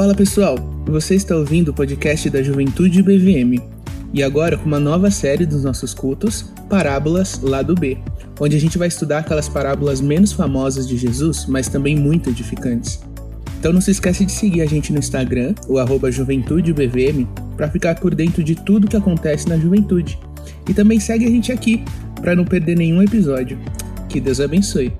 Fala pessoal, você está ouvindo o podcast da Juventude BVM e agora com uma nova série dos nossos cultos, Parábolas Lado B, onde a gente vai estudar aquelas parábolas menos famosas de Jesus, mas também muito edificantes. Então não se esquece de seguir a gente no Instagram, o arroba JuventudeBVM, para ficar por dentro de tudo que acontece na juventude. E também segue a gente aqui, para não perder nenhum episódio. Que Deus abençoe.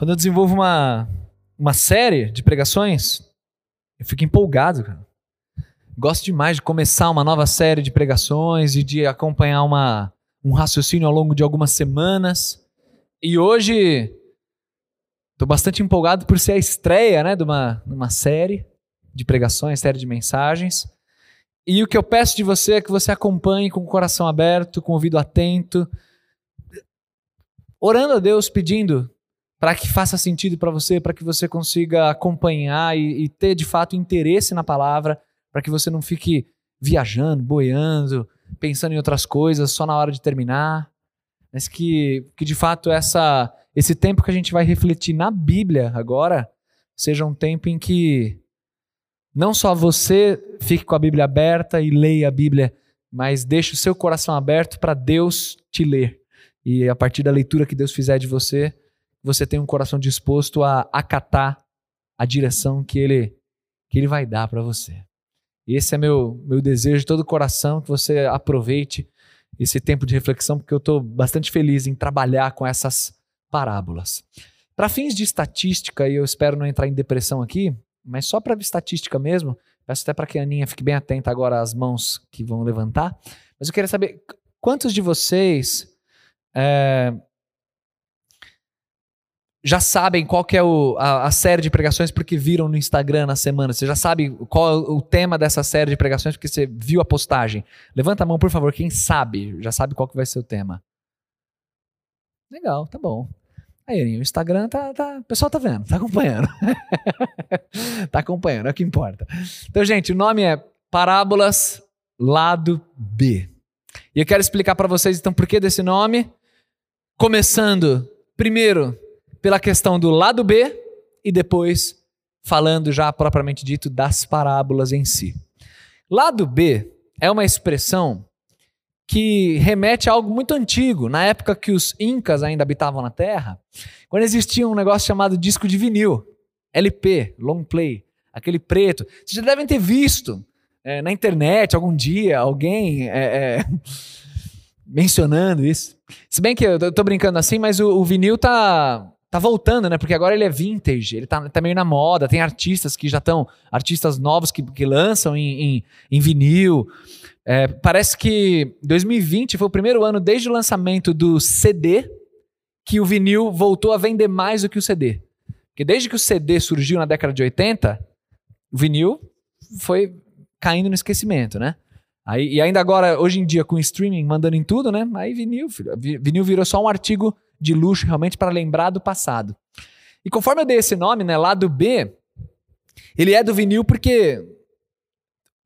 Quando eu desenvolvo uma, uma série de pregações, eu fico empolgado, cara. Gosto demais de começar uma nova série de pregações e de acompanhar uma, um raciocínio ao longo de algumas semanas. E hoje estou bastante empolgado por ser a estreia né, de, uma, uma série de pregações, série de mensagens. E o que eu peço de você é que você acompanhe com o coração aberto, com o ouvido atento, orando a Deus, pedindo para que faça sentido para você, para que você consiga acompanhar e, e, ter de fato interesse na palavra, para que você não fique viajando, boiando, pensando em outras coisas só na hora de terminar, mas que, que de fato essa, esse tempo que a gente vai refletir na Bíblia agora seja um tempo em que não só você fique com a Bíblia aberta e leia a Bíblia, mas deixe o seu coração aberto para Deus te ler. E a partir da leitura que Deus fizer de você, você tem um coração disposto a acatar a direção que ele, que ele vai dar para você. Esse é meu, meu desejo de todo o coração, que você aproveite esse tempo de reflexão, porque eu estou bastante feliz em trabalhar com essas parábolas. Para fins de estatística, e eu espero não entrar em depressão aqui, mas só para estatística mesmo, peço até para que a Aninha fique bem atenta agora às mãos que vão levantar, mas eu queria saber quantos de vocês é, já sabem qual que é o, a, a, série de pregações porque viram no Instagram na semana. Você já sabe qual é o tema dessa série de pregações porque você viu a postagem. Levanta a mão, por favor, quem sabe, já sabe qual que vai ser o tema. Legal, tá bom. Aí, o Instagram tá, tá, o pessoal tá vendo, tá acompanhando. tá acompanhando, é o que importa. Então, gente, o nome é Parábolas Lado B. E eu quero explicar para vocês então por que desse nome. Começando, primeiro, pela questão do lado B e depois falando já propriamente dito das parábolas em si. Lado B é uma expressão que remete a algo muito antigo, na época que os incas ainda habitavam na Terra, quando existia um negócio chamado disco de vinil, LP, long play, aquele preto. Vocês já devem ter visto é, na internet algum dia alguém é, é, mencionando isso. Se bem que eu tô brincando assim, mas o, o vinil tá tá voltando, né? Porque agora ele é vintage, ele tá, tá meio na moda. Tem artistas que já estão, artistas novos que, que lançam em, em, em vinil. É, parece que 2020 foi o primeiro ano desde o lançamento do CD que o vinil voltou a vender mais do que o CD. Porque desde que o CD surgiu na década de 80, o vinil foi caindo no esquecimento, né? Aí, e ainda agora, hoje em dia, com o streaming mandando em tudo, né? Aí vinil, vinil virou só um artigo de luxo realmente para lembrar do passado. E conforme eu dei esse nome, né, lado B, ele é do vinil porque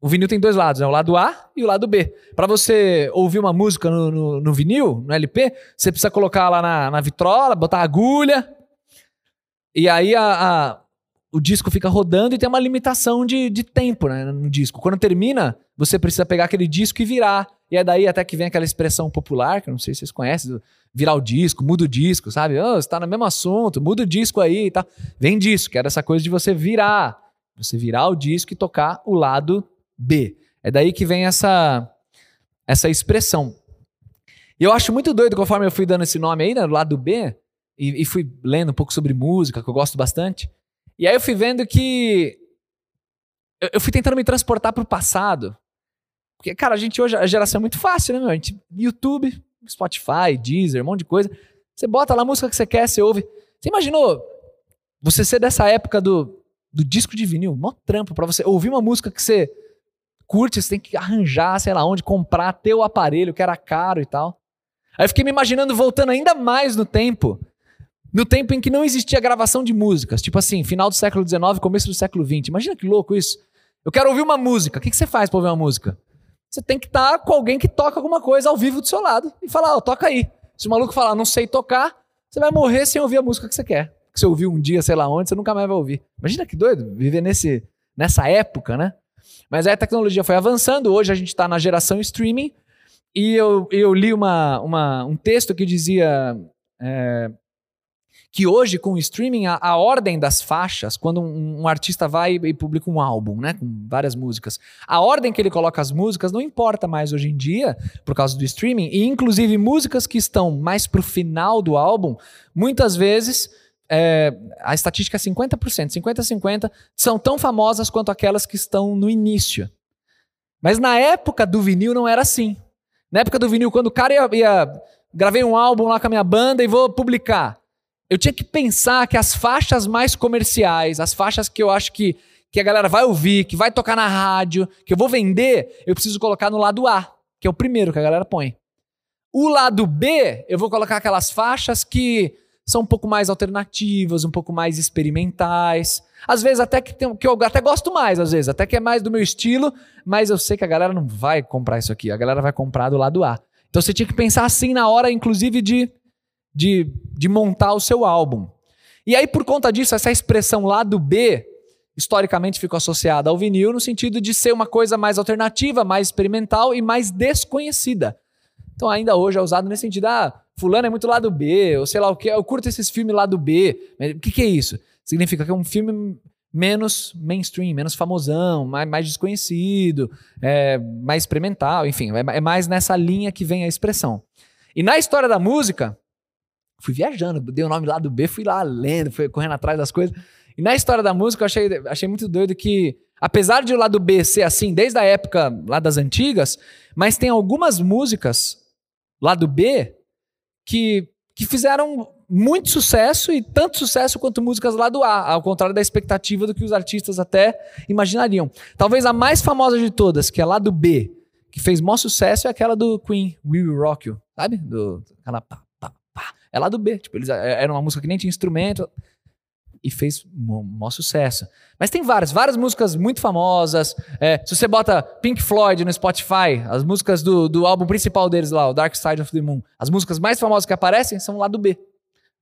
o vinil tem dois lados, né, o lado A e o lado B. Para você ouvir uma música no, no, no, vinil, no LP, você precisa colocar lá na, na vitrola, botar agulha, e aí a, a, o disco fica rodando e tem uma limitação de, de tempo né, no disco. Quando termina, você precisa pegar aquele disco e virar. E é daí até que vem aquela expressão popular, que eu não sei se vocês conhecem, virar o disco, muda o disco, sabe? Oh, você tá no mesmo assunto, muda o disco aí e tal. Vem disso, que era essa coisa de você virar. Você virar o disco e tocar o lado B. É daí que vem essa, essa expressão. E eu acho muito doido, conforme eu fui dando esse nome aí, né, do lado B, e, e fui lendo um pouco sobre música, que eu gosto bastante. E aí eu fui vendo que. Eu, fui tentando me transportar pro passado. Porque, cara, a gente hoje, a geração é muito fácil, né, meu? A gente, YouTube, Spotify, Deezer, um monte de coisa. Você bota lá a música que você quer, você ouve. Você imaginou você ser dessa época do, do disco de vinil? Mó trampo pra você ouvir uma música que você curte, você tem que arranjar, sei lá onde, comprar, ter o aparelho que era caro e tal. Aí eu fiquei me imaginando voltando ainda mais no tempo. No tempo em que não existia gravação de músicas. Tipo assim, final do século XIX, começo do século XX. Imagina que louco isso. Eu quero ouvir uma música. O que, que você faz pra ouvir uma música? você tem que estar com alguém que toca alguma coisa ao vivo do seu lado e falar, ó, toca aí. Se o maluco falar, não sei tocar, você vai morrer sem ouvir a música que você quer. Que você ouviu um dia, sei lá onde, você nunca mais vai ouvir. Imagina que doido viver nesse, nessa época, né? Mas aí a tecnologia foi avançando, hoje a gente está na geração streaming, e eu, eu li uma, uma, um texto que dizia é, que hoje, com o streaming, a, a ordem das faixas, quando um, um, artista vai e publica um álbum, né, com várias músicas, a ordem que ele coloca as músicas não importa mais hoje em dia, por causa do streaming, e inclusive músicas que estão mais pro final do álbum, muitas vezes. É, a estatística é 50%, 50-50 são tão famosas quanto aquelas que estão no início. Mas na época do vinil não era assim. Na época do vinil, quando o cara ia, ia gravei um álbum lá com a minha banda e vou publicar eu tinha que pensar que as faixas mais comerciais, as faixas que eu acho que, que a galera vai ouvir, que vai tocar na rádio, que eu vou vender, eu preciso colocar no lado A, que é o primeiro que a galera põe. O lado B, eu vou colocar aquelas faixas que são um pouco mais alternativas, um pouco mais experimentais. Às vezes até que, tem, que eu até gosto mais, às vezes, até que é mais do meu estilo, mas eu sei que a galera não vai comprar isso aqui, a galera vai comprar do lado A. Então você tinha que pensar assim na hora, inclusive, de de, de montar o seu álbum. E aí, por conta disso, essa expressão lado B, historicamente ficou associada ao vinil no sentido de ser uma coisa mais alternativa, mais experimental e mais desconhecida. Então, ainda hoje é usado nesse sentido, ah, fulano é muito lado B, ou sei lá o que, eu curto esses filmes lado B. O que, que é isso? Significa que é um filme menos mainstream, menos famosão, mais, mais desconhecido, é, mais experimental, enfim, é, é mais nessa linha que vem a expressão. E na história da música, fui viajando, dei o nome lá do B, fui lá lendo, fui correndo atrás das coisas. E na história da música eu achei, achei muito doido que, apesar de o lado B ser assim desde a época lá das antigas, mas tem algumas músicas lá do B que, que fizeram muito sucesso e tanto sucesso quanto músicas lá do A, ao contrário da expectativa do que os artistas até imaginariam. Talvez a mais famosa de todas, que é lá do B, que fez maior sucesso, é aquela do Queen, We Will Rock You, sabe? Do, aquela é lá do B. Tipo, eles é, era uma música que nem tinha instrumento e fez um maior sucesso. Mas tem várias, várias músicas muito famosas. É, se você bota Pink Floyd no Spotify, as músicas do, do álbum principal deles lá, o Dark Side of the Moon, as músicas mais famosas que aparecem são lá do B.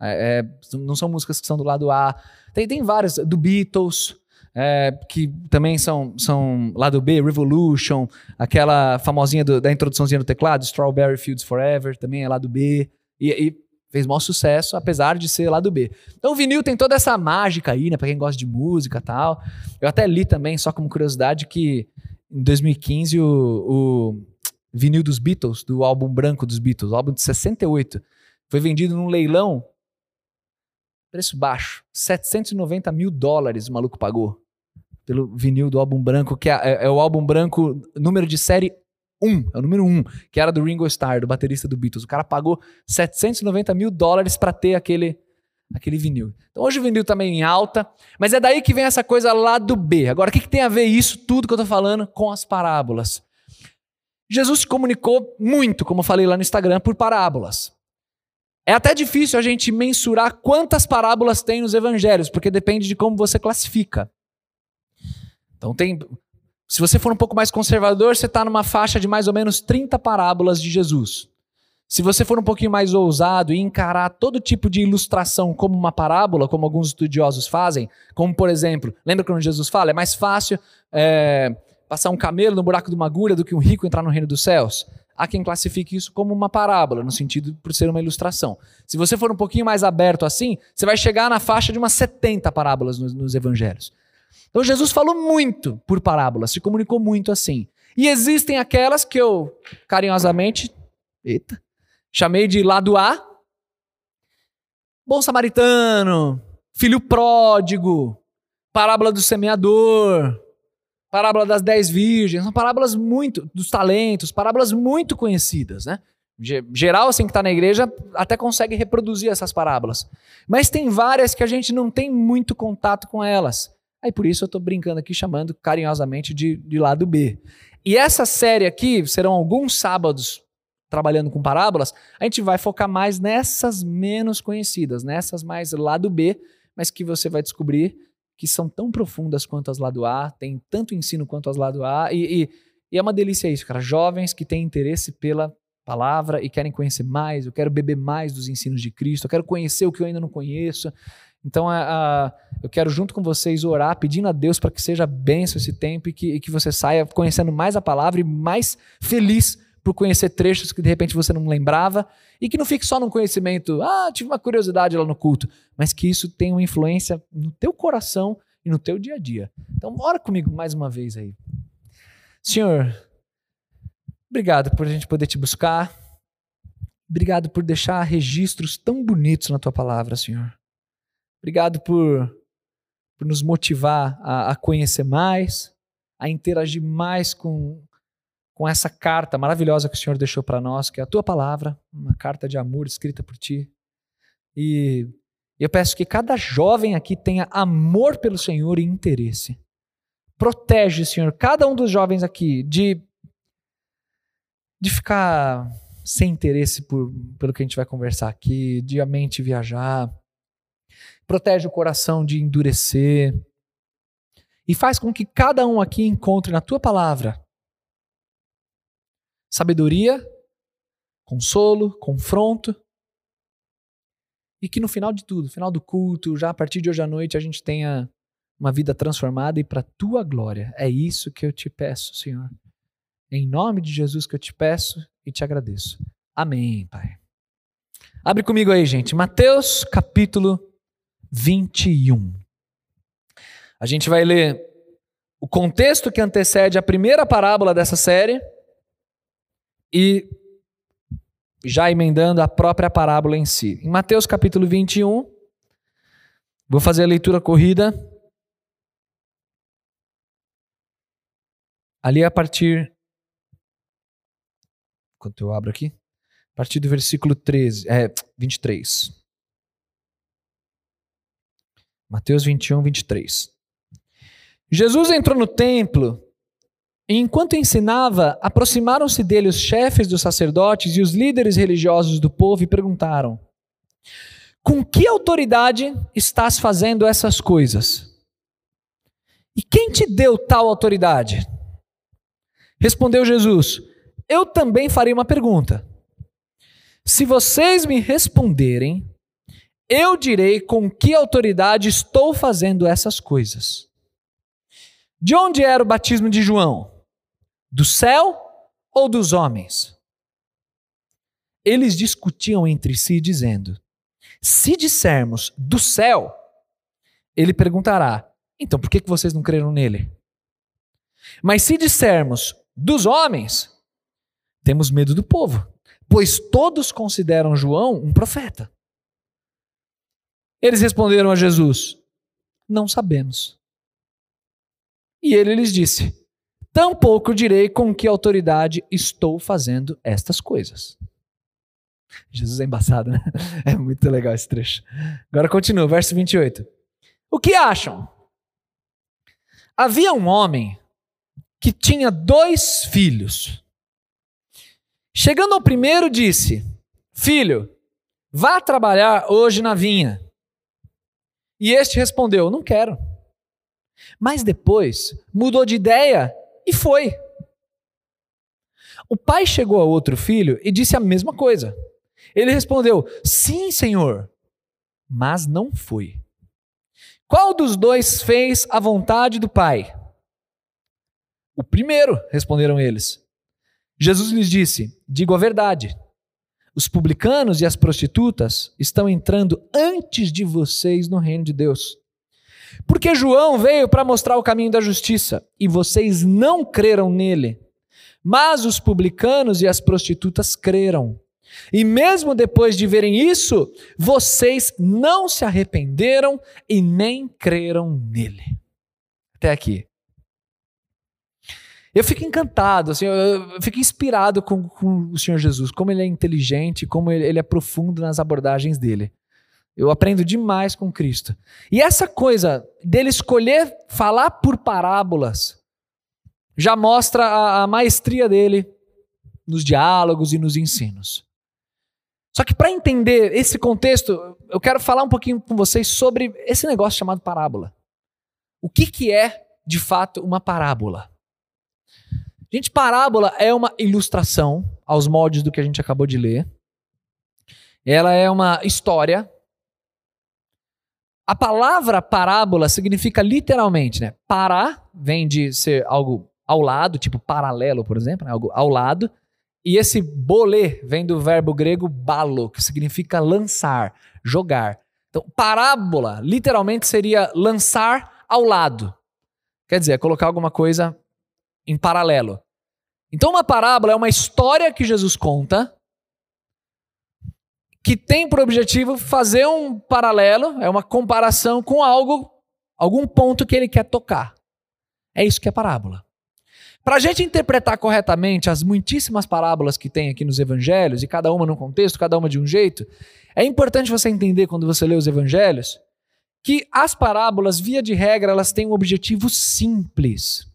É, é, não são músicas que são do lado A. Tem, tem várias, do Beatles, é, que também são, são lá do B, Revolution, aquela famosinha do, da introduçãozinha do teclado, Strawberry Fields Forever, também é lá do B. E, e fez maior sucesso, apesar de ser lá do B. Então o vinil tem toda essa mágica aí, né, pra quem gosta de música e tal. Eu até li também, só como curiosidade, que em 2015 o, o vinil dos Beatles, do álbum branco dos Beatles, álbum de 68, foi vendido num leilão, preço baixo, 790 mil dólares o maluco pagou pelo vinil do álbum branco, que é, é, é o álbum branco número de série 1, é o número 1, que era do Ringo Starr, do baterista do Beatles. O cara pagou 790 mil dólares para ter aquele, aquele vinil. Então hoje o vinil tá meio em alta, mas é daí que vem essa coisa lá do B. Agora, o que, que tem a ver isso, tudo que eu tô falando, com as parábolas? Jesus se comunicou muito, como eu falei lá no Instagram, por parábolas. É até difícil a gente mensurar quantas parábolas tem nos evangelhos, porque depende de como você classifica. Então tem se você for um pouco mais conservador, você está numa faixa de mais ou menos 30 parábolas de Jesus. Se você for um pouquinho mais ousado e encarar todo tipo de ilustração como uma parábola, como alguns estudiosos fazem, como por exemplo, lembra quando Jesus fala? É mais fácil é, passar um camelo no buraco de uma agulha do que um rico entrar no reino dos céus. Há quem classifique isso como uma parábola, no sentido por ser uma ilustração. Se você for um pouquinho mais aberto assim, você vai chegar na faixa de umas 70 parábolas nos, nos evangelhos. Então Jesus falou muito por parábolas, se comunicou muito assim. E existem aquelas que eu carinhosamente, eita, chamei de lado A, bom samaritano, filho pródigo, parábola do semeador, parábola das dez virgens, são parábolas muito, dos talentos, parábolas muito conhecidas, né? Geral, assim, que está na igreja, até consegue reproduzir essas parábolas. Mas tem várias que a gente não tem muito contato com elas. Aí por isso eu estou brincando aqui, chamando carinhosamente de, de lado B. E essa série aqui, serão alguns sábados trabalhando com parábolas, a gente vai focar mais nessas menos conhecidas, nessas mais lado B, mas que você vai descobrir que são tão profundas quanto as lado A, tem tanto ensino quanto as lado A, e, e, E é uma delícia isso, cara. Jovens que têm interesse pela palavra e querem conhecer mais, eu quero beber mais dos ensinos de Cristo, eu quero conhecer o que eu ainda não conheço. Então, a, a, eu quero, junto com vocês, orar, pedindo a Deus para que seja benção esse tempo e que, e que você saia conhecendo mais a palavra e mais feliz por conhecer trechos que de repente você não lembrava e que não fique só num conhecimento, ah, tive uma curiosidade lá no culto, mas que isso tenha uma influência no teu coração e no teu dia a dia. Então, ora comigo mais uma vez aí. Senhor, obrigado por a gente poder te buscar. Obrigado por deixar registros tão bonitos na tua palavra, Senhor. Obrigado por, por nos motivar a, a conhecer mais, a interagir mais com, com essa carta maravilhosa que o Senhor deixou para nós, que é a tua palavra, uma carta de amor escrita por ti. E eu peço que cada jovem aqui tenha amor pelo Senhor e interesse. Protege, Senhor, cada um dos jovens aqui de, de ficar sem interesse por, pelo que a gente vai conversar aqui, de a mente viajar. Protege o coração de endurecer. E faz com que cada um aqui encontre na tua palavra sabedoria, consolo, confronto. E que no final de tudo, final do culto, já a partir de hoje à noite, a gente tenha uma vida transformada e para tua glória. É isso que eu te peço, Senhor. Em nome de Jesus que eu te peço e te agradeço. Amém, Pai. Abre comigo aí, gente. Mateus capítulo 21. A gente vai ler o contexto que antecede a primeira parábola dessa série e já emendando a própria parábola em si. Em Mateus capítulo 21, vou fazer a leitura corrida Ali a partir. Enquanto eu abro aqui. A partir do versículo 13, é, 23. Mateus 21, 23. Jesus entrou no templo e, enquanto ensinava, aproximaram-se dele os chefes dos sacerdotes e os líderes religiosos do povo e perguntaram: Com que autoridade estás fazendo essas coisas? E quem te deu tal autoridade? Respondeu Jesus: Eu também farei uma pergunta. Se vocês me responderem, eu direi com que autoridade estou fazendo essas coisas. De onde era o batismo de João? Do céu ou dos homens? Eles discutiam entre si, dizendo: Se dissermos do céu, ele perguntará: Então por que vocês não creram nele? Mas se dissermos dos homens, temos medo do povo, pois todos consideram João um profeta. Eles responderam a Jesus: Não sabemos. E ele lhes disse: Tampouco direi com que autoridade estou fazendo estas coisas. Jesus é embaçado, né? É muito legal esse trecho. Agora continua, verso 28. O que acham? Havia um homem que tinha dois filhos. Chegando ao primeiro, disse: Filho, vá trabalhar hoje na vinha. E este respondeu: Não quero. Mas depois mudou de ideia e foi. O pai chegou ao outro filho e disse a mesma coisa. Ele respondeu: Sim, senhor, mas não foi. Qual dos dois fez a vontade do pai? O primeiro, responderam eles. Jesus lhes disse: Digo a verdade. Os publicanos e as prostitutas estão entrando antes de vocês no reino de Deus. Porque João veio para mostrar o caminho da justiça e vocês não creram nele. Mas os publicanos e as prostitutas creram. E mesmo depois de verem isso, vocês não se arrependeram e nem creram nele. Até aqui. Eu fico encantado, assim, eu fico inspirado com, com o Senhor Jesus, como ele é inteligente, como ele, ele é profundo nas abordagens dele. Eu aprendo demais com Cristo. E essa coisa dele escolher falar por parábolas já mostra a, a maestria dele nos diálogos e nos ensinos. Só que para entender esse contexto, eu quero falar um pouquinho com vocês sobre esse negócio chamado parábola. O que, que é, de fato, uma parábola? Gente, parábola é uma ilustração aos moldes do que a gente acabou de ler. Ela é uma história. A palavra parábola significa literalmente, né? Para vem de ser algo ao lado, tipo paralelo, por exemplo, né? algo ao lado. E esse bolê vem do verbo grego balo, que significa lançar, jogar. Então, parábola literalmente seria lançar ao lado. Quer dizer, é colocar alguma coisa em paralelo. Então, uma parábola é uma história que Jesus conta que tem por objetivo fazer um paralelo, é uma comparação com algo, algum ponto que ele quer tocar. É isso que é parábola. Para a gente interpretar corretamente as muitíssimas parábolas que tem aqui nos evangelhos, e cada uma num contexto, cada uma de um jeito, é importante você entender quando você lê os evangelhos que as parábolas, via de regra, elas têm um objetivo simples.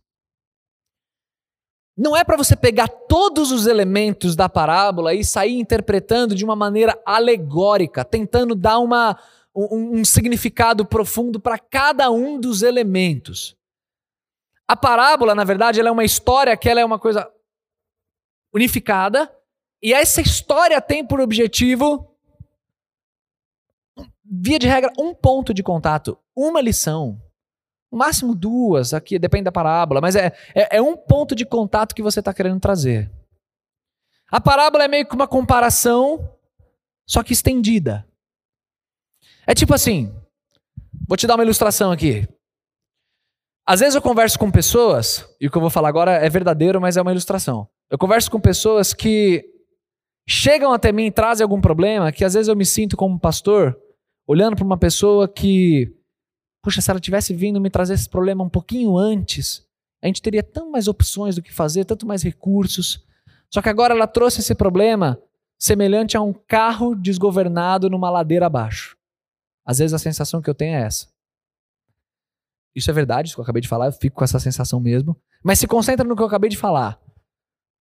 Não é para você pegar todos os elementos da parábola e sair interpretando de uma maneira alegórica, tentando dar uma, um, um significado profundo para cada um dos elementos. A parábola, na verdade, ela é uma história que ela é uma coisa unificada, e essa história tem por objetivo, via de regra, um ponto de contato, uma lição, no máximo duas, aqui depende da parábola, mas é, é, é um ponto de contato que você está querendo trazer. A parábola é meio que uma comparação, só que estendida. É tipo assim, vou te dar uma ilustração aqui. Às vezes eu converso com pessoas, e o que eu vou falar agora é verdadeiro, mas é uma ilustração. Eu converso com pessoas que chegam até mim e trazem algum problema, que às vezes eu me sinto como pastor, olhando para uma pessoa que Puxa, se ela tivesse vindo me trazer esse problema um pouquinho antes, a gente teria tão mais opções do que fazer, tanto mais recursos. Só que agora ela trouxe esse problema semelhante a um carro desgovernado numa ladeira abaixo. Às vezes a sensação que eu tenho é essa. Isso é verdade, isso que eu acabei de falar, eu fico com essa sensação mesmo. Mas se concentra no que eu acabei de falar.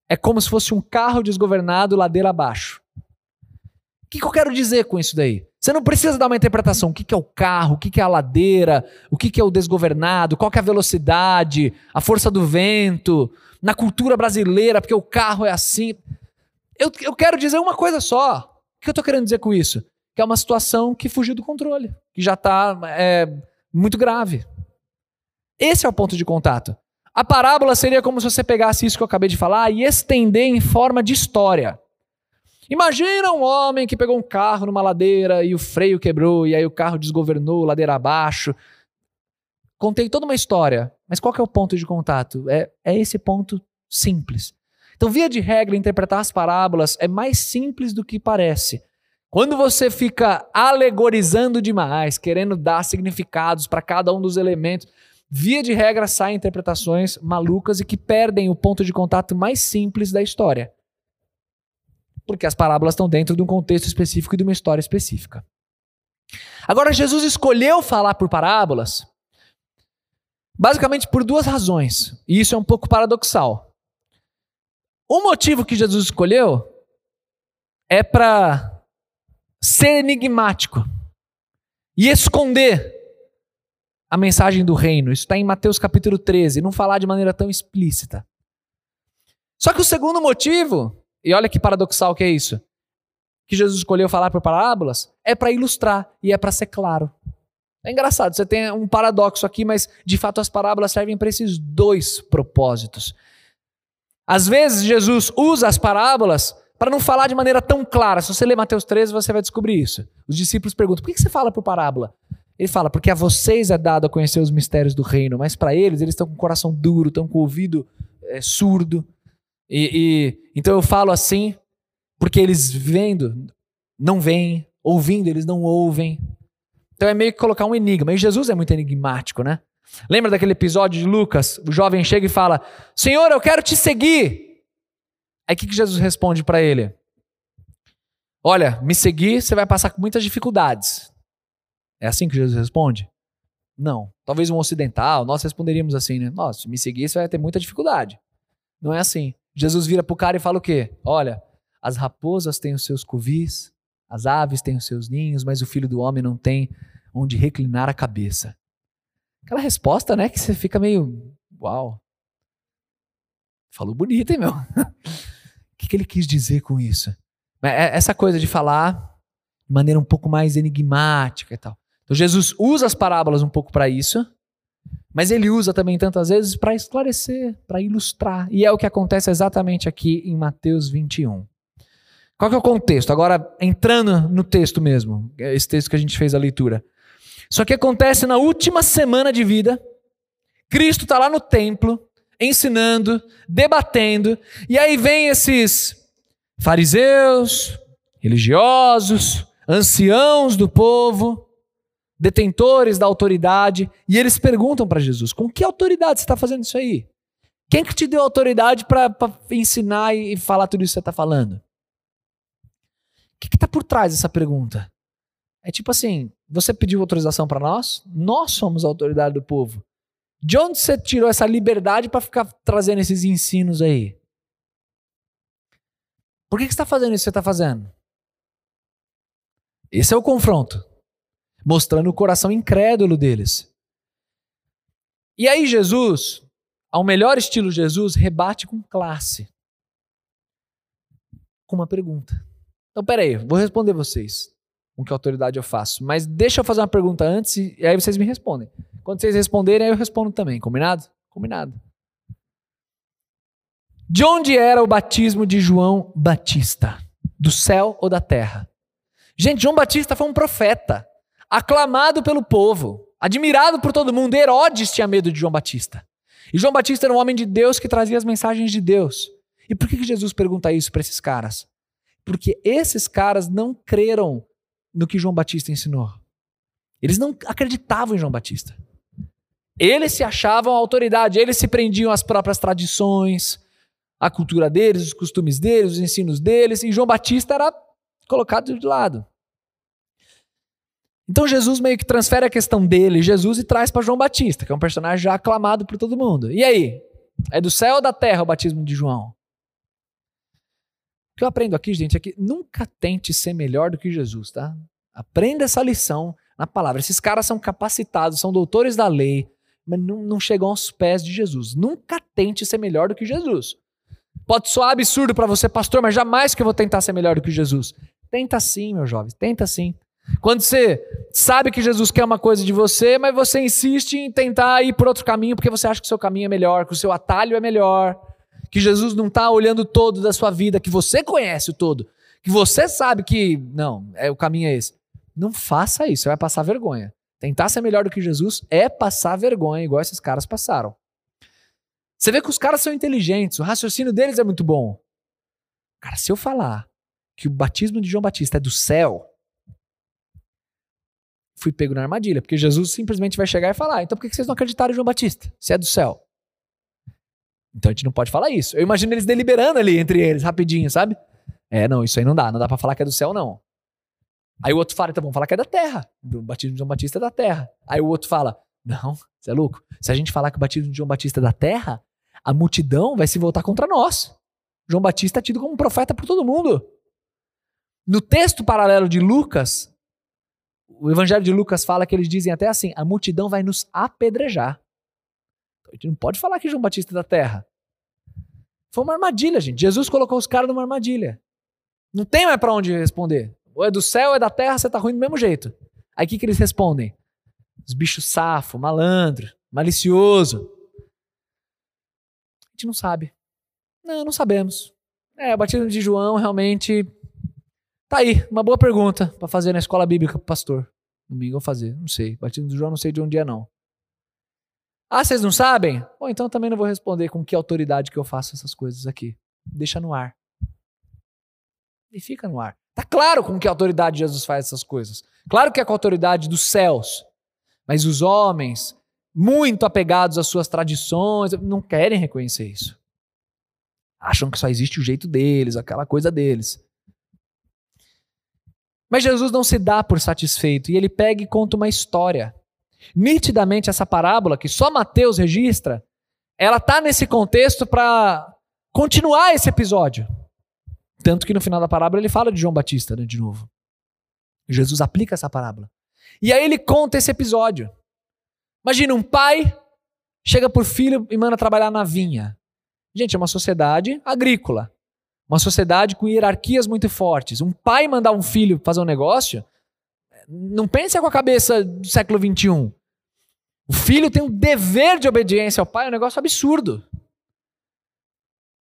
É como se fosse um carro desgovernado ladeira abaixo. O que, que eu quero dizer com isso daí? Você não precisa dar uma interpretação. O que, que é o carro, o que, que é a ladeira, o que, que é o desgovernado, qual que é a velocidade, a força do vento, na cultura brasileira, porque o carro é assim. Eu, eu quero dizer uma coisa só. O que eu estou querendo dizer com isso? Que é uma situação que fugiu do controle, que já está é, muito grave. Esse é o ponto de contato. A parábola seria como se você pegasse isso que eu acabei de falar e estender em forma de história. Imagina um homem que pegou um carro numa ladeira e o freio quebrou e aí o carro desgovernou ladeira abaixo. Contei toda uma história, mas qual é o ponto de contato? É, é esse ponto simples. Então, via de regra, interpretar as parábolas é mais simples do que parece. Quando você fica alegorizando demais, querendo dar significados para cada um dos elementos, via de regra saem interpretações malucas e que perdem o ponto de contato mais simples da história porque as parábolas estão dentro de um contexto específico e de uma história específica. Agora, Jesus escolheu falar por parábolas basicamente por duas razões, e isso é um pouco paradoxal. O motivo que Jesus escolheu é para ser enigmático e esconder a mensagem do reino. Isso está em Mateus capítulo 13, não falar de maneira tão explícita. Só que o segundo motivo e olha que paradoxal que é isso. Que Jesus escolheu falar por parábolas é para ilustrar e é para ser claro. É engraçado, você tem um paradoxo aqui, mas de fato as parábolas servem para esses dois propósitos. Às vezes Jesus usa as parábolas para não falar de maneira tão clara. Se você ler Mateus 13, você vai descobrir isso. Os discípulos perguntam: por que você fala por parábola? Ele fala: porque a vocês é dado a conhecer os mistérios do reino, mas para eles, eles estão com o coração duro, estão com o ouvido é, surdo. E, e, então eu falo assim porque eles vendo não veem, ouvindo eles não ouvem. Então é meio que colocar um enigma. E Jesus é muito enigmático, né? Lembra daquele episódio de Lucas? O jovem chega e fala: Senhor, eu quero te seguir. Aí o que, que Jesus responde para ele? Olha, me seguir, você vai passar com muitas dificuldades. É assim que Jesus responde? Não. Talvez um ocidental, nós responderíamos assim, né? Nossa, se me seguir, você vai ter muita dificuldade. Não é assim. Jesus vira pro cara e fala o quê? Olha, as raposas têm os seus covis, as aves têm os seus ninhos, mas o filho do homem não tem onde reclinar a cabeça. Aquela resposta, né, que você fica meio, uau. Falou bonito, hein, meu? O que, que ele quis dizer com isso? É, essa coisa de falar de maneira um pouco mais enigmática e tal. Então Jesus usa as parábolas um pouco para isso, mas ele usa também tantas vezes para esclarecer, para ilustrar. E é o que acontece exatamente aqui em Mateus 21. Qual que é o contexto? Agora, entrando no texto mesmo, esse texto que a gente fez a leitura. Isso aqui acontece na última semana de vida. Cristo está lá no templo, ensinando, debatendo, e aí vem esses fariseus, religiosos, anciãos do povo, detentores da autoridade, e eles perguntam para Jesus: com que autoridade você está fazendo isso aí? Quem que te deu autoridade para ensinar e falar tudo isso que você está falando? O que está por trás dessa pergunta? É tipo assim: você pediu autorização para nós? Nós somos a autoridade do povo. De onde você tirou essa liberdade para ficar trazendo esses ensinos aí? Por que, que você está fazendo isso que você está fazendo? Esse é o confronto, mostrando o coração incrédulo deles. E aí, Jesus, ao melhor estilo Jesus, rebate com classe. Com uma pergunta. Então, peraí, vou responder vocês. Com que autoridade eu faço? Mas deixa eu fazer uma pergunta antes e aí vocês me respondem. Quando vocês responderem, aí eu respondo também. Combinado? Combinado. De onde era o batismo de João Batista? Do céu ou da terra? Gente, João Batista foi um profeta, aclamado pelo povo, admirado por todo mundo. Herodes tinha medo de João Batista. E João Batista era um homem de Deus que trazia as mensagens de Deus. E por que Jesus pergunta isso para esses caras? Porque esses caras não creram no que João Batista ensinou. Eles não acreditavam em João Batista. Eles se achavam autoridade, eles se prendiam às próprias tradições, à cultura deles, os costumes deles, os ensinos deles, e João Batista era colocado de lado. Então Jesus meio que transfere a questão dele, Jesus, e traz para João Batista, que é um personagem já aclamado por todo mundo. E aí? É do céu ou da terra o batismo de João? O que eu aprendo aqui, gente, é que nunca tente ser melhor do que Jesus, tá? Aprenda essa lição na palavra. Esses caras são capacitados, são doutores da lei, mas não, não chegam aos pés de Jesus. Nunca tente ser melhor do que Jesus. Pode soar absurdo para você, pastor, mas jamais que eu vou tentar ser melhor do que Jesus. Tenta sim, meu jovem, tenta sim. Quando você sabe que Jesus quer uma coisa de você, mas você insiste em tentar ir por outro caminho porque você acha que o seu caminho é melhor, que o seu atalho é melhor, que Jesus não está olhando todo da sua vida, que você conhece o todo, que você sabe que não, é o caminho é esse. Não faça isso, você vai passar vergonha. Tentar ser melhor do que Jesus é passar vergonha, igual esses caras passaram. Você vê que os caras são inteligentes, o raciocínio deles é muito bom. Cara, se eu falar que o batismo de João Batista é do céu, fui pego na armadilha, porque Jesus simplesmente vai chegar e falar: então por que vocês não acreditaram em João Batista? Se é do céu. Então a gente não pode falar isso. Eu imagino eles deliberando ali entre eles, rapidinho, sabe? É, não, isso aí não dá, não dá para falar que é do céu, não. Aí o outro fala, então vamos falar que é da terra. O batismo de João Batista é da terra. Aí o outro fala, não, você é louco. Se a gente falar que o batismo de João Batista é da terra, a multidão vai se voltar contra nós. João Batista é tido como profeta por todo mundo. No texto paralelo de Lucas, o evangelho de Lucas fala que eles dizem até assim: a multidão vai nos apedrejar. A gente não pode falar que João Batista é da terra. Foi uma armadilha, gente. Jesus colocou os caras numa armadilha. Não tem mais para onde responder. Ou é do céu, ou é da terra, você tá ruim do mesmo jeito. Aí o que, que eles respondem? Os bichos safo, malandro, malicioso. A gente não sabe. Não, não sabemos. É, o batismo de João realmente. Tá aí, uma boa pergunta para fazer na escola bíblica pro pastor. Domingo eu vou fazer, não sei. Batismo de João não sei de onde é, não. Ah, vocês não sabem? Bom, então também não vou responder com que autoridade que eu faço essas coisas aqui. Deixa no ar. E fica no ar. Tá claro com que autoridade Jesus faz essas coisas. Claro que é com a autoridade dos céus. Mas os homens, muito apegados às suas tradições, não querem reconhecer isso. Acham que só existe o jeito deles, aquela coisa deles. Mas Jesus não se dá por satisfeito e ele pega e conta uma história. Nitidamente, essa parábola, que só Mateus registra, ela está nesse contexto para continuar esse episódio. Tanto que no final da parábola ele fala de João Batista, né, de novo. Jesus aplica essa parábola. E aí ele conta esse episódio. Imagina um pai chega por filho e manda trabalhar na vinha. Gente, é uma sociedade agrícola. Uma sociedade com hierarquias muito fortes. Um pai mandar um filho fazer um negócio, não pense com a cabeça do século XXI. O filho tem um dever de obediência ao pai, é um negócio absurdo.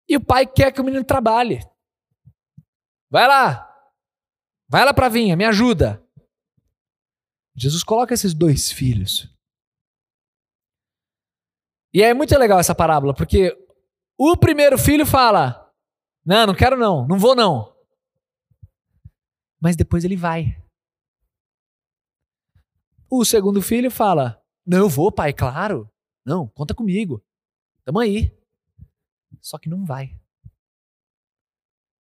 E o pai quer que o menino trabalhe. Vai lá. Vai lá para vinha, me ajuda. Jesus coloca esses dois filhos. E é muito legal essa parábola, porque o primeiro filho fala: Não, não quero não, não vou não. Mas depois ele vai. O segundo filho fala: Não, eu vou, pai, claro. Não, conta comigo. Tamo aí. Só que não vai.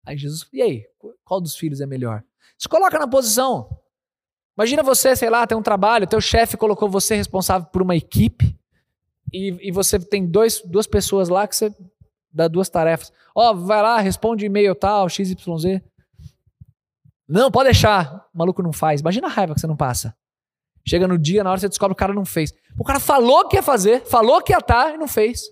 Aí Jesus, e aí, qual dos filhos é melhor? Se coloca na posição. Imagina você, sei lá, tem um trabalho, teu chefe colocou você responsável por uma equipe e, e você tem dois, duas pessoas lá que você dá duas tarefas. Ó, oh, vai lá, responde e-mail tal, XYZ. Não, pode deixar. O maluco não faz. Imagina a raiva que você não passa. Chega no dia, na hora você descobre que o cara não fez. O cara falou que ia fazer, falou que ia estar e não fez.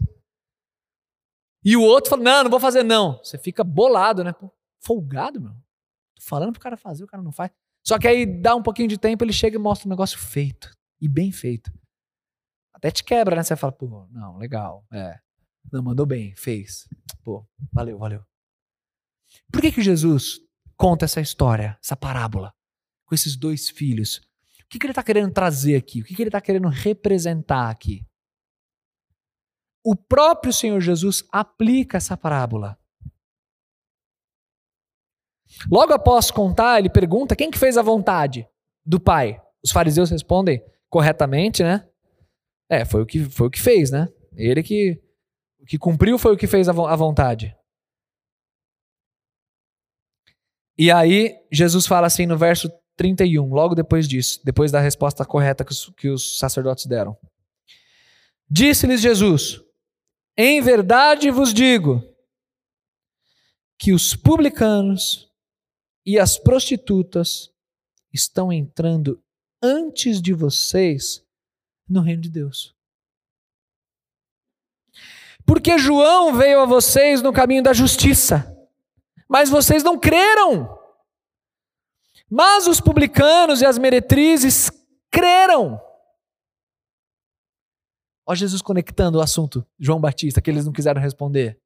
E o outro fala: Não, não vou fazer, não. Você fica bolado, né? Folgado, meu. Tô falando pro cara fazer, o cara não faz. Só que aí dá um pouquinho de tempo, ele chega e mostra um negócio feito. E bem feito. Até te quebra, né? Você fala, pô, não, legal. É. Não, mandou bem, fez. Pô, valeu, valeu. Por que que Jesus conta essa história, essa parábola, com esses dois filhos? O que, que ele está querendo trazer aqui? O que, que ele está querendo representar aqui? O próprio Senhor Jesus aplica essa parábola. Logo após contar, ele pergunta quem que fez a vontade do Pai. Os fariseus respondem corretamente, né? É, foi o que, foi o que fez, né? Ele que, que cumpriu foi o que fez a, a vontade. E aí, Jesus fala assim no verso 31, logo depois disso, depois da resposta correta que os, que os sacerdotes deram. Disse-lhes Jesus: em verdade vos digo que os publicanos e as prostitutas estão entrando antes de vocês no reino de Deus. Porque João veio a vocês no caminho da justiça, mas vocês não creram. Mas os publicanos e as meretrizes creram. Ó Jesus conectando o assunto, João Batista, que eles não quiseram responder.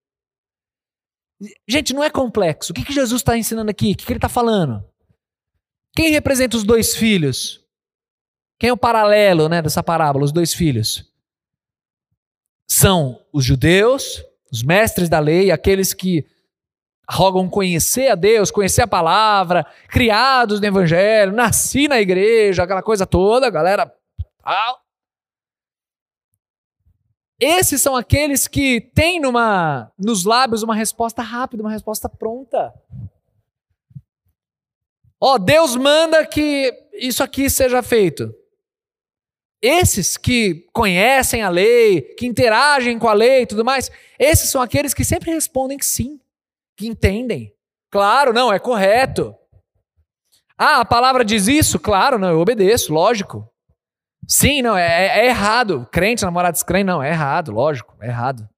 Gente, não é complexo. O que, que Jesus está ensinando aqui? O que, que ele está falando? Quem representa os dois filhos? Quem é o paralelo né, dessa parábola, os dois filhos? São os judeus, os mestres da lei, aqueles que rogam conhecer a Deus, conhecer a palavra, criados no evangelho, nasci na igreja, aquela coisa toda, galera. Esses são aqueles que têm numa, nos lábios uma resposta rápida, uma resposta pronta. Ó, oh, Deus manda que isso aqui seja feito. Esses que conhecem a lei, que interagem com a lei e tudo mais, esses são aqueles que sempre respondem que sim, que entendem. Claro, não, é correto. Ah, a palavra diz isso? Claro, não, eu obedeço, lógico. Sim, não, é, é, é errado. Crente, namorado descrente, não, é errado, lógico, é errado.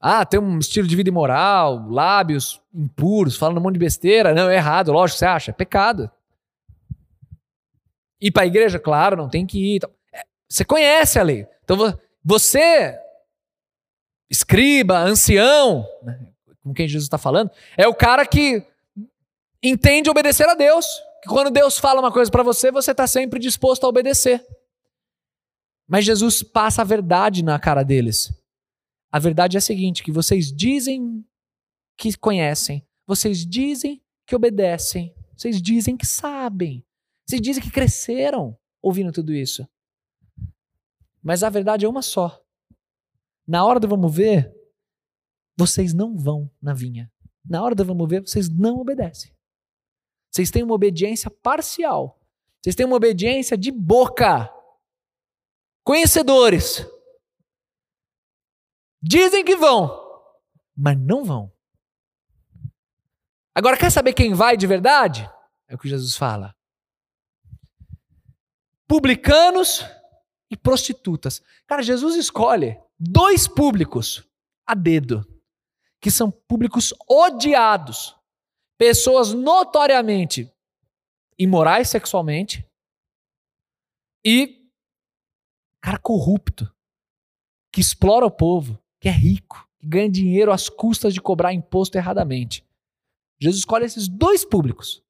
Ah, tem um estilo de vida imoral, lábios impuros, falando um monte de besteira. Não, é errado, lógico, você acha? É pecado. Ir para a igreja, claro, não tem que ir. É, você conhece a lei. Então você, escriba, ancião, né, com quem Jesus está falando, é o cara que entende obedecer a Deus que quando Deus fala uma coisa para você, você está sempre disposto a obedecer. Mas Jesus passa a verdade na cara deles. A verdade é a seguinte: que vocês dizem que conhecem, vocês dizem que obedecem, vocês dizem que sabem, vocês dizem que cresceram ouvindo tudo isso. Mas a verdade é uma só. Na hora do vamos ver, vocês não vão na vinha. Na hora do vamos ver, vocês não obedecem. Vocês têm uma obediência parcial. Vocês têm uma obediência de boca. Conhecedores. Dizem que vão, mas não vão. Agora, quer saber quem vai de verdade? É o que Jesus fala. Publicanos e prostitutas. Cara, Jesus escolhe dois públicos a dedo, que são públicos odiados, pessoas notoriamente imorais sexualmente e cara corrupto, que explora o povo, que é rico, que ganha dinheiro às custas de cobrar imposto erradamente. Jesus escolhe esses dois públicos.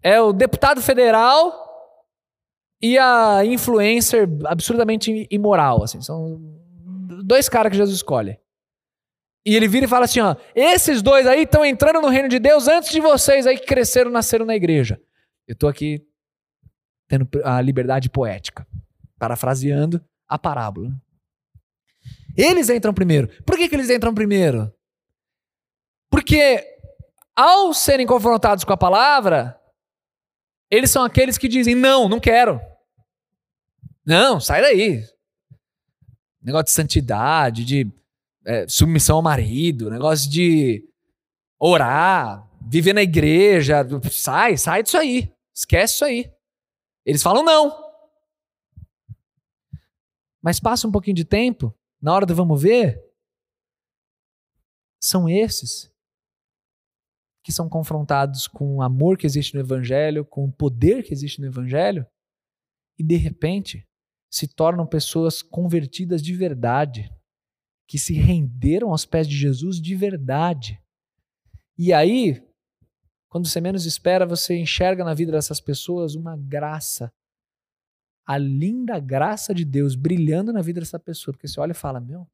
É o deputado federal e a influencer absurdamente imoral, assim, são dois caras que Jesus escolhe. E ele vira e fala assim, ó, esses dois aí estão entrando no reino de Deus antes de vocês aí que cresceram, nasceram na igreja. Eu estou aqui tendo a liberdade poética, parafraseando a parábola. Eles entram primeiro. Por que, que eles entram primeiro? Porque ao serem confrontados com a palavra, eles são aqueles que dizem: não, não quero. Não, sai daí. Negócio de santidade, de é, submissão ao marido, negócio de orar, viver na igreja. Sai, sai disso aí. Esquece isso aí. Eles falam não. Mas passa um pouquinho de tempo, na hora do vamos ver, são esses que são confrontados com o amor que existe no Evangelho, com o poder que existe no Evangelho, e de repente se tornam pessoas convertidas de verdade, que se renderam aos pés de Jesus de verdade. E aí, quando você menos espera, você enxerga na vida dessas pessoas uma graça, a linda graça de Deus brilhando na vida dessa pessoa, porque você olha e fala: Meu,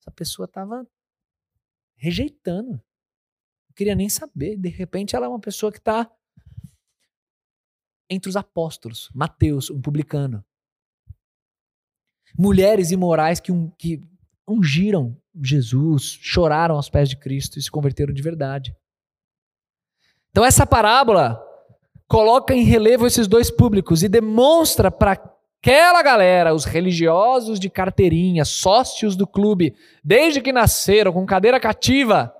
essa pessoa estava rejeitando queria nem saber. De repente, ela é uma pessoa que está entre os apóstolos. Mateus, um publicano. Mulheres imorais que, um, que ungiram Jesus, choraram aos pés de Cristo e se converteram de verdade. Então, essa parábola coloca em relevo esses dois públicos e demonstra para aquela galera, os religiosos de carteirinha, sócios do clube, desde que nasceram, com cadeira cativa,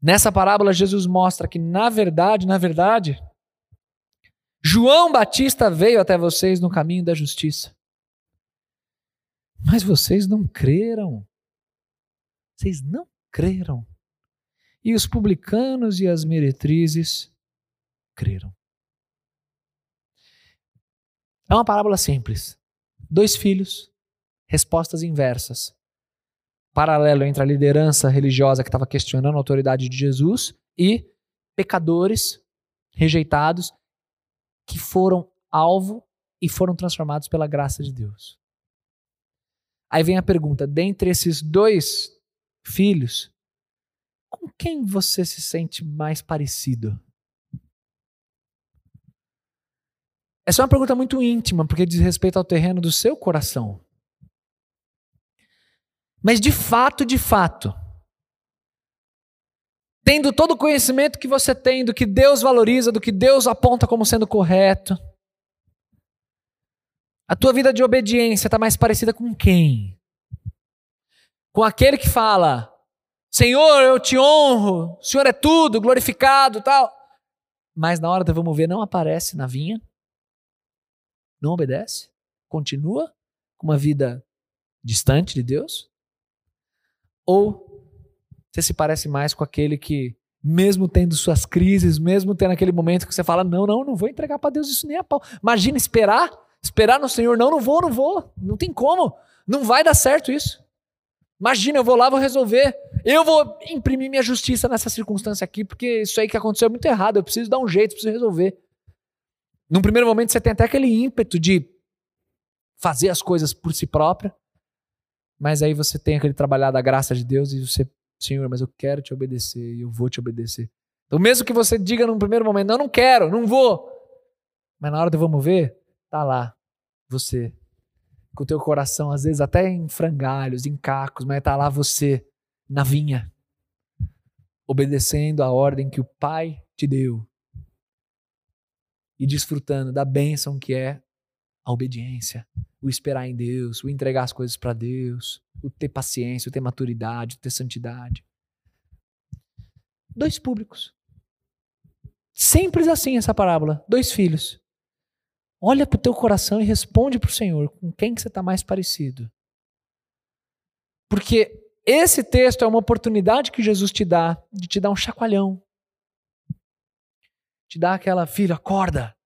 Nessa parábola, Jesus mostra que, na verdade, na verdade, João Batista veio até vocês no caminho da justiça. Mas vocês não creram. Vocês não creram. E os publicanos e as meretrizes creram. É uma parábola simples. Dois filhos, respostas inversas paralelo entre a liderança religiosa que estava questionando a autoridade de Jesus e pecadores rejeitados que foram alvo e foram transformados pela graça de Deus. Aí vem a pergunta: dentre esses dois filhos, com quem você se sente mais parecido? Essa é uma pergunta muito íntima, porque diz respeito ao terreno do seu coração. Mas de fato, de fato, tendo todo o conhecimento que você tem do que Deus valoriza, do que Deus aponta como sendo correto, a tua vida de obediência está mais parecida com quem? Com aquele que fala: Senhor, eu te honro, o Senhor é tudo, glorificado, tal. Mas na hora do vamos ver, não aparece na vinha, não obedece, continua com uma vida distante de Deus? Ou você se parece mais com aquele que, mesmo tendo suas crises, mesmo tendo aquele momento que você fala: não, não, não vou entregar para Deus isso nem a pau. Imagina esperar, esperar no Senhor: não, não vou, não vou, não tem como, não vai dar certo isso. Imagina, eu vou lá, vou resolver. Eu vou imprimir minha justiça nessa circunstância aqui, porque isso aí que aconteceu é muito errado. Eu preciso dar um jeito, preciso resolver. Num primeiro momento, você tem até aquele ímpeto de fazer as coisas por si própria. Mas aí você tem aquele trabalhar da graça de Deus e você, Senhor, mas eu quero te obedecer e eu vou te obedecer. Então, mesmo que você diga num primeiro momento, não, não quero, não vou. Mas na hora do vamos ver, tá lá, você, com o teu coração, às vezes até em frangalhos, em cacos, mas tá lá você, na vinha, obedecendo a ordem que o Pai te deu e desfrutando da bênção que é a obediência, o esperar em Deus, o entregar as coisas para Deus, o ter paciência, o ter maturidade, o ter santidade. Dois públicos. Simples assim essa parábola. Dois filhos. Olha para o teu coração e responde para o Senhor com quem que você está mais parecido. Porque esse texto é uma oportunidade que Jesus te dá de te dar um chacoalhão. Te dá aquela, filho, acorda.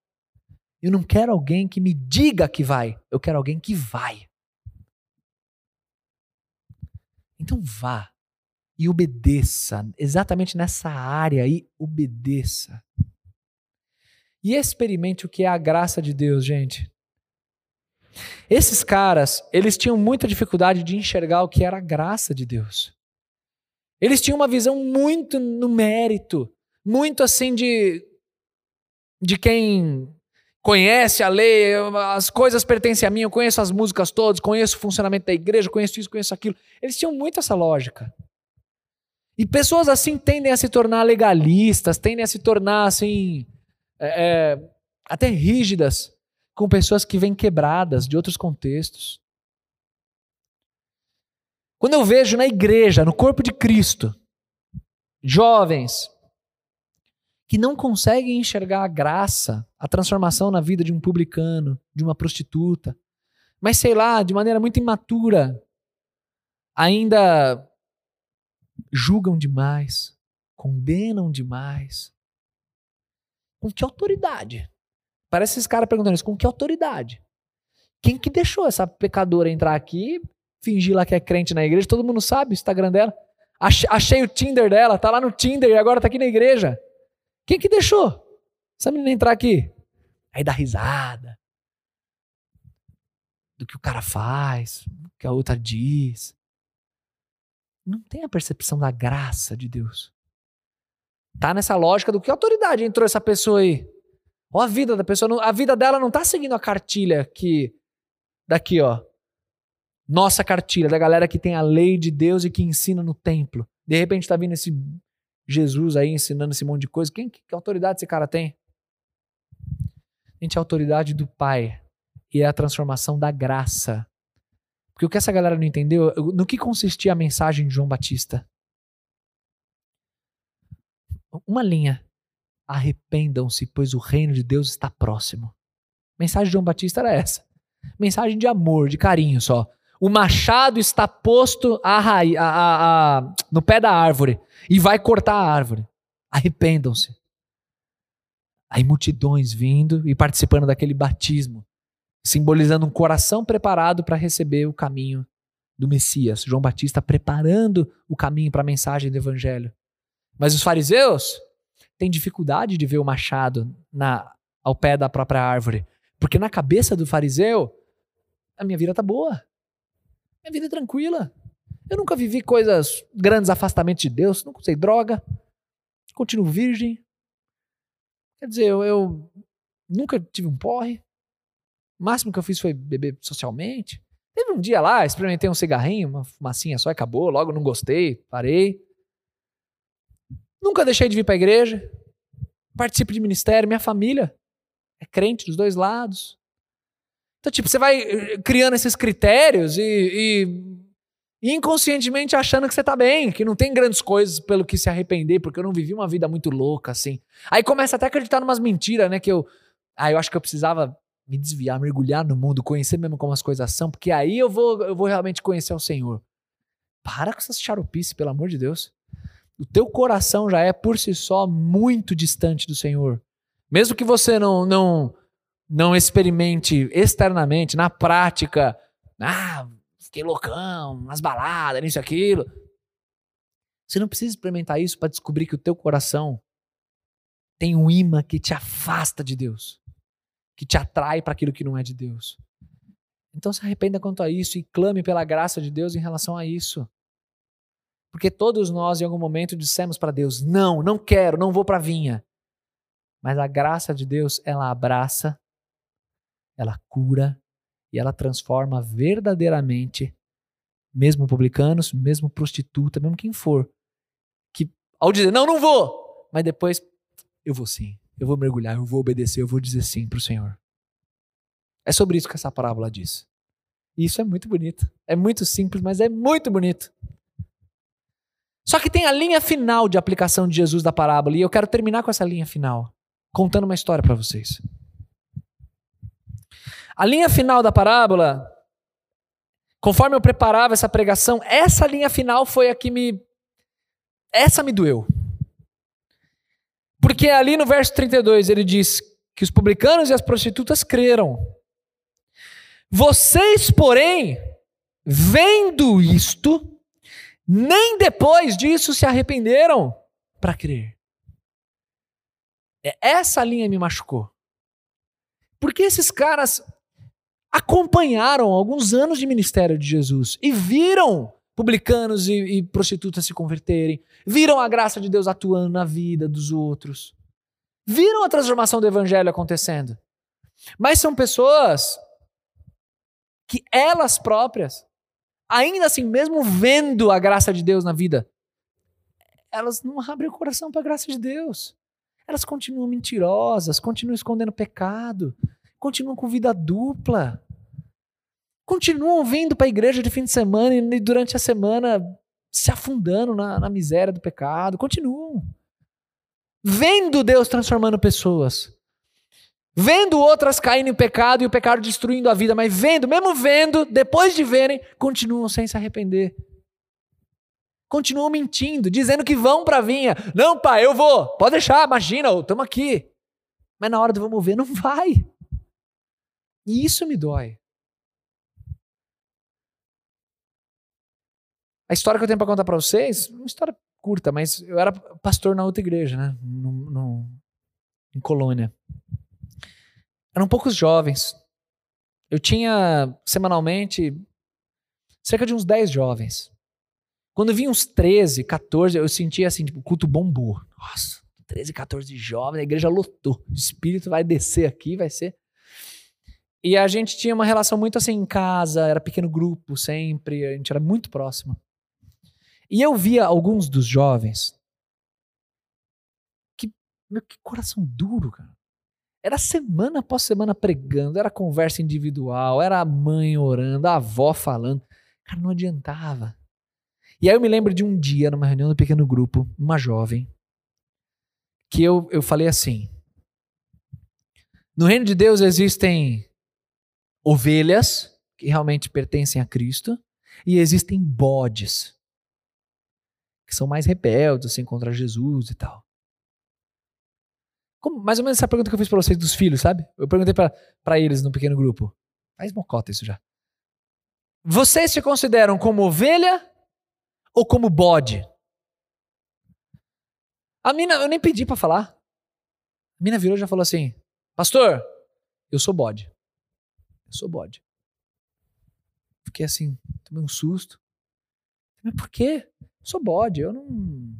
Eu não quero alguém que me diga que vai, eu quero alguém que vai. Então vá e obedeça, exatamente nessa área aí, obedeça. E experimente o que é a graça de Deus, gente. Esses caras, eles tinham muita dificuldade de enxergar o que era a graça de Deus. Eles tinham uma visão muito no mérito, muito assim de de quem conhece a lei, as coisas pertencem a mim, eu conheço as músicas todas, conheço o funcionamento da igreja, conheço isso, conheço aquilo. Eles tinham muito essa lógica. E pessoas assim tendem a se tornar legalistas, tendem a se tornar assim, é, é, até rígidas, com pessoas que vêm quebradas de outros contextos. Quando eu vejo na igreja, no corpo de Cristo, jovens que não conseguem enxergar a graça, a transformação na vida de um publicano, de uma prostituta, mas sei lá, de maneira muito imatura, ainda julgam demais, condenam demais. Com que autoridade? Parece esses caras perguntando isso, com que autoridade? Quem que deixou essa pecadora entrar aqui, fingir lá que é crente na igreja? Todo mundo sabe o Instagram dela. Achei o Tinder dela, tá lá no Tinder e agora tá aqui na igreja. Quem que deixou essa menina entrar aqui? Aí dá risada. Do que o cara faz, do que a outra diz. Não tem a percepção da graça de Deus. Tá nessa lógica do que autoridade entrou essa pessoa aí. Ó a vida da pessoa, a vida dela não tá seguindo a cartilha que daqui, ó. Nossa cartilha da galera que tem a lei de Deus e que ensina no templo. De repente tá vindo esse Jesus aí ensinando esse monte de coisa. Quem, que, autoridade esse cara tem? Gente, a autoridade do Pai e é a transformação da graça. Porque o que essa galera não entendeu, no que consistia a mensagem de João Batista? Uma linha. Arrependam-se, pois o reino de Deus está próximo. A mensagem de João Batista era essa. Mensagem de amor, de carinho só. O machado está posto a, a, a, no pé da árvore e vai cortar a árvore. Arrependam-se. Aí multidões vindo e participando daquele batismo, simbolizando um coração preparado para receber o caminho do Messias. João Batista preparando o caminho para a mensagem do evangelho. Mas os fariseus têm dificuldade de ver o machado na, ao pé da própria árvore, porque na cabeça do fariseu a minha vida tá boa. Minha vida é tranquila. Eu nunca vivi coisas, grandes afastamentos de Deus, nunca usei droga, continuo virgem. Quer dizer, eu, eu nunca tive um porre. O máximo que eu fiz foi beber socialmente. Teve um dia lá, experimentei um cigarrinho, uma fumacinha só acabou. Logo não gostei, parei. Nunca deixei de vir para a igreja. Participo de ministério. Minha família é crente dos dois lados. Então, tipo, você vai eh, criando esses critérios e, e, inconscientemente achando que você tá bem, que não tem grandes coisas pelo que se arrepender, porque eu não vivi uma vida muito louca, assim. Aí começa até a acreditar em umas mentiras, né? Que eu. Ah, eu acho que eu precisava me desviar, mergulhar no mundo, conhecer mesmo como as coisas são, porque aí eu vou, eu vou realmente conhecer o Senhor. Para com essas charupices, pelo amor de Deus. O teu coração já é por si só muito distante do Senhor. Mesmo que você não, não não experimente externamente, na prática, ah, fiquei loucão, nas baladas, nisso aquilo. Você não precisa experimentar isso para descobrir que o teu coração tem um imã que te afasta de Deus, que te atrai para aquilo que não é de Deus. Então se arrependa quanto a isso e clame pela graça de Deus em relação a isso. Porque todos nós, em algum momento, dissemos para Deus: não, não quero, não vou para a vinha. Mas a graça de Deus, ela abraça ela cura e ela transforma verdadeiramente, mesmo publicanos, mesmo prostituta, mesmo quem for, que ao dizer não, não vou, mas depois eu vou sim, eu vou mergulhar, eu vou obedecer, eu vou dizer sim para o Senhor. É sobre isso que essa parábola diz. E isso é muito bonito. É muito simples, mas é muito bonito. Só que tem a linha final de aplicação de Jesus da parábola, e eu quero terminar com essa linha final, contando uma história para vocês. A linha final da parábola conforme eu preparava essa pregação, essa linha final foi a que me. Essa me doeu. Porque ali no verso 32 ele diz que os publicanos e as prostitutas creram. Vocês, porém, vendo isto, nem depois disso se arrependeram para crer. É, essa linha me machucou. Porque esses caras acompanharam alguns anos de ministério de Jesus e viram publicanos e, e prostitutas se converterem, viram a graça de Deus atuando na vida dos outros, viram a transformação do evangelho acontecendo. Mas são pessoas que elas próprias, ainda assim, mesmo vendo a graça de Deus na vida, elas não abrem o coração para a graça de Deus. Elas continuam mentirosas, continuam escondendo pecado, continuam com vida dupla. Continuam vindo para a igreja de fim de semana e durante a semana se afundando na, na miséria do pecado. Continuam. Vendo Deus transformando pessoas. Vendo outras caindo em pecado e o pecado destruindo a vida, mas vendo, mesmo vendo, depois de verem, continuam sem se arrepender continuam mentindo, dizendo que vão para a vinha. Não, pai, eu vou. Pode deixar, imagina, estamos aqui. Mas na hora do vamos ver, não vai. E isso me dói. A história que eu tenho para contar para vocês, uma história curta, mas eu era pastor na outra igreja, né? No, no, em Colônia. Eram poucos jovens. Eu tinha semanalmente cerca de uns 10 jovens. Quando vinha uns 13, 14, eu sentia assim, tipo, culto bombou. Nossa, 13, 14 jovens, a igreja lotou. O espírito vai descer aqui, vai ser. E a gente tinha uma relação muito assim em casa, era pequeno grupo sempre, a gente era muito próximo. E eu via alguns dos jovens que, meu, que coração duro, cara. Era semana após semana pregando, era conversa individual, era a mãe orando, a avó falando. Cara, não adiantava. E aí eu me lembro de um dia, numa reunião do pequeno grupo, uma jovem, que eu, eu falei assim: no reino de Deus existem ovelhas que realmente pertencem a Cristo e existem bodes que são mais rebeldes assim, contra Jesus e tal. Como, mais ou menos essa pergunta que eu fiz para vocês dos filhos, sabe? Eu perguntei para eles no pequeno grupo. Faz mocota isso já. Vocês se consideram como ovelha ou como bode? A mina, eu nem pedi para falar. A mina virou e já falou assim: Pastor, eu sou bode. Sou bode. Fiquei assim, tomei um susto. Mas por quê? Sou bode, eu não.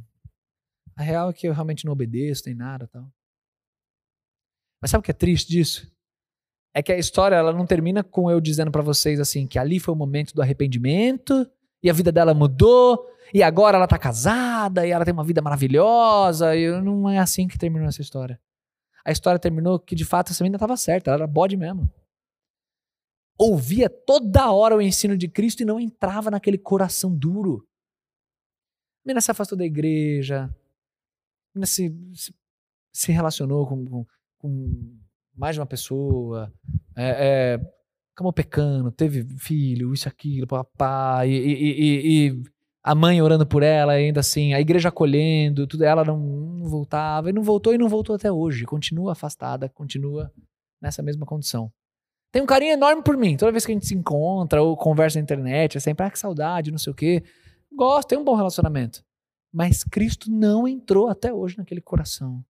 A real é que eu realmente não obedeço, nem nada tal. Mas sabe o que é triste disso? É que a história ela não termina com eu dizendo para vocês assim que ali foi o momento do arrependimento e a vida dela mudou, e agora ela tá casada, e ela tem uma vida maravilhosa, e não é assim que terminou essa história. A história terminou que de fato essa menina estava certa, ela era bode mesmo. Ouvia toda hora o ensino de Cristo e não entrava naquele coração duro. A menina se afastou da igreja, a menina se, se, se relacionou com, com, com, mais de uma pessoa, é, é, acabou pecando, teve filho, isso, aquilo, papai, e, e, e, a mãe orando por ela, ainda assim, a igreja acolhendo, tudo, ela não, não, voltava, e não voltou e não voltou até hoje, continua afastada, continua nessa mesma condição. Tem um carinho enorme por mim, toda vez que a gente se encontra ou conversa na internet, é sempre, ah, que saudade, não sei o quê. Gosto, tem um bom relacionamento. Mas Cristo não entrou até hoje naquele coração.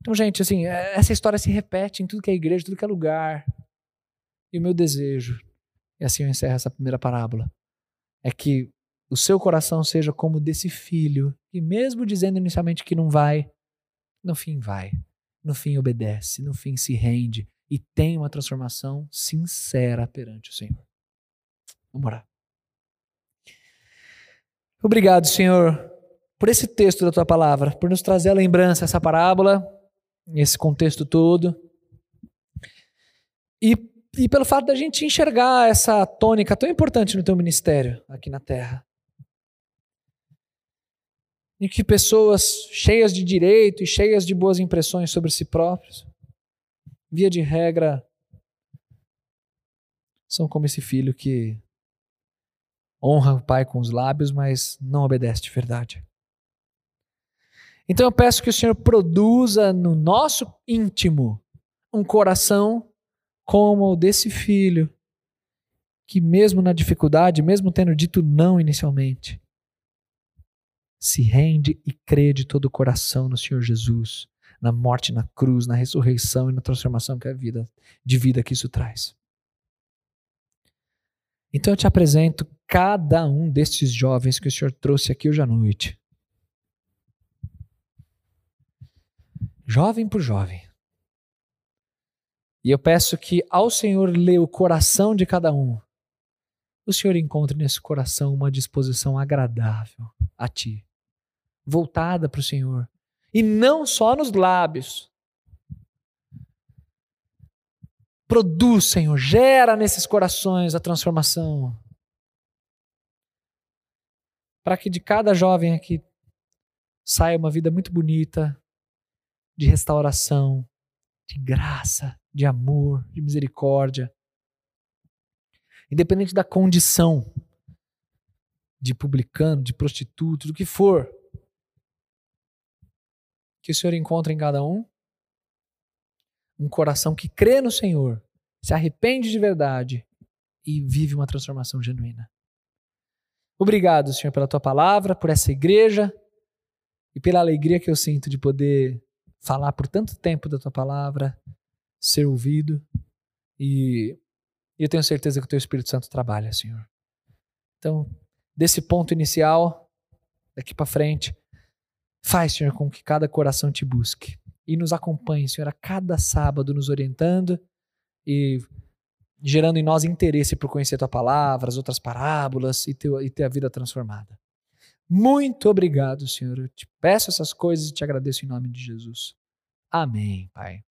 Então, gente, assim, é, essa história se repete em tudo que é igreja, tudo que é lugar. E o meu desejo, e assim eu encerro essa primeira parábola, é que o seu coração seja como desse filho, que mesmo dizendo inicialmente que não vai, no fim vai. No fim obedece, no fim se rende e tem uma transformação sincera perante o Senhor. Vamos orar. Obrigado, Senhor, por esse texto da tua palavra, por nos trazer a lembrança, essa parábola, esse contexto todo. E e pelo fato da gente enxergar essa tônica tão importante no teu ministério aqui na Terra. Em que pessoas cheias de direito e cheias de boas impressões sobre si próprios, via de regra, são como esse filho que honra o pai com os lábios, mas não obedece de verdade. Então eu peço que o Senhor produza no nosso íntimo um coração como o desse filho, que mesmo na dificuldade, mesmo tendo dito não inicialmente, se rende e crê de todo o coração no Senhor Jesus, na morte na cruz, na ressurreição e na transformação que a vida de vida que isso traz. Então eu te apresento cada um destes jovens que o Senhor trouxe aqui hoje à noite. Jovem por jovem. E eu peço que ao Senhor ler o coração de cada um, o Senhor encontre nesse coração uma disposição agradável a Ti, voltada para o Senhor. E não só nos lábios, Produz, Senhor, gera nesses corações a transformação. Para que de cada jovem aqui saia uma vida muito bonita, de restauração, de graça, de amor, de misericórdia. Independente da condição de publicano, de prostituto, do que for, que o Senhor encontre em cada um um coração que crê no Senhor, se arrepende de verdade e vive uma transformação genuína. Obrigado, Senhor, pela tua palavra, por essa igreja e pela alegria que eu sinto de poder falar por tanto tempo da tua palavra, ser ouvido e eu tenho certeza que o teu Espírito Santo trabalha, Senhor. Então, desse ponto inicial, daqui para frente, faz, Senhor, com que cada coração te busque e nos acompanhe, Senhor, a cada sábado nos orientando e gerando em nós interesse por conhecer tua palavra, as outras parábolas e ter, e ter a vida transformada. Muito obrigado, Senhor. Eu te peço essas coisas e te agradeço em nome de Jesus. Amém, Pai.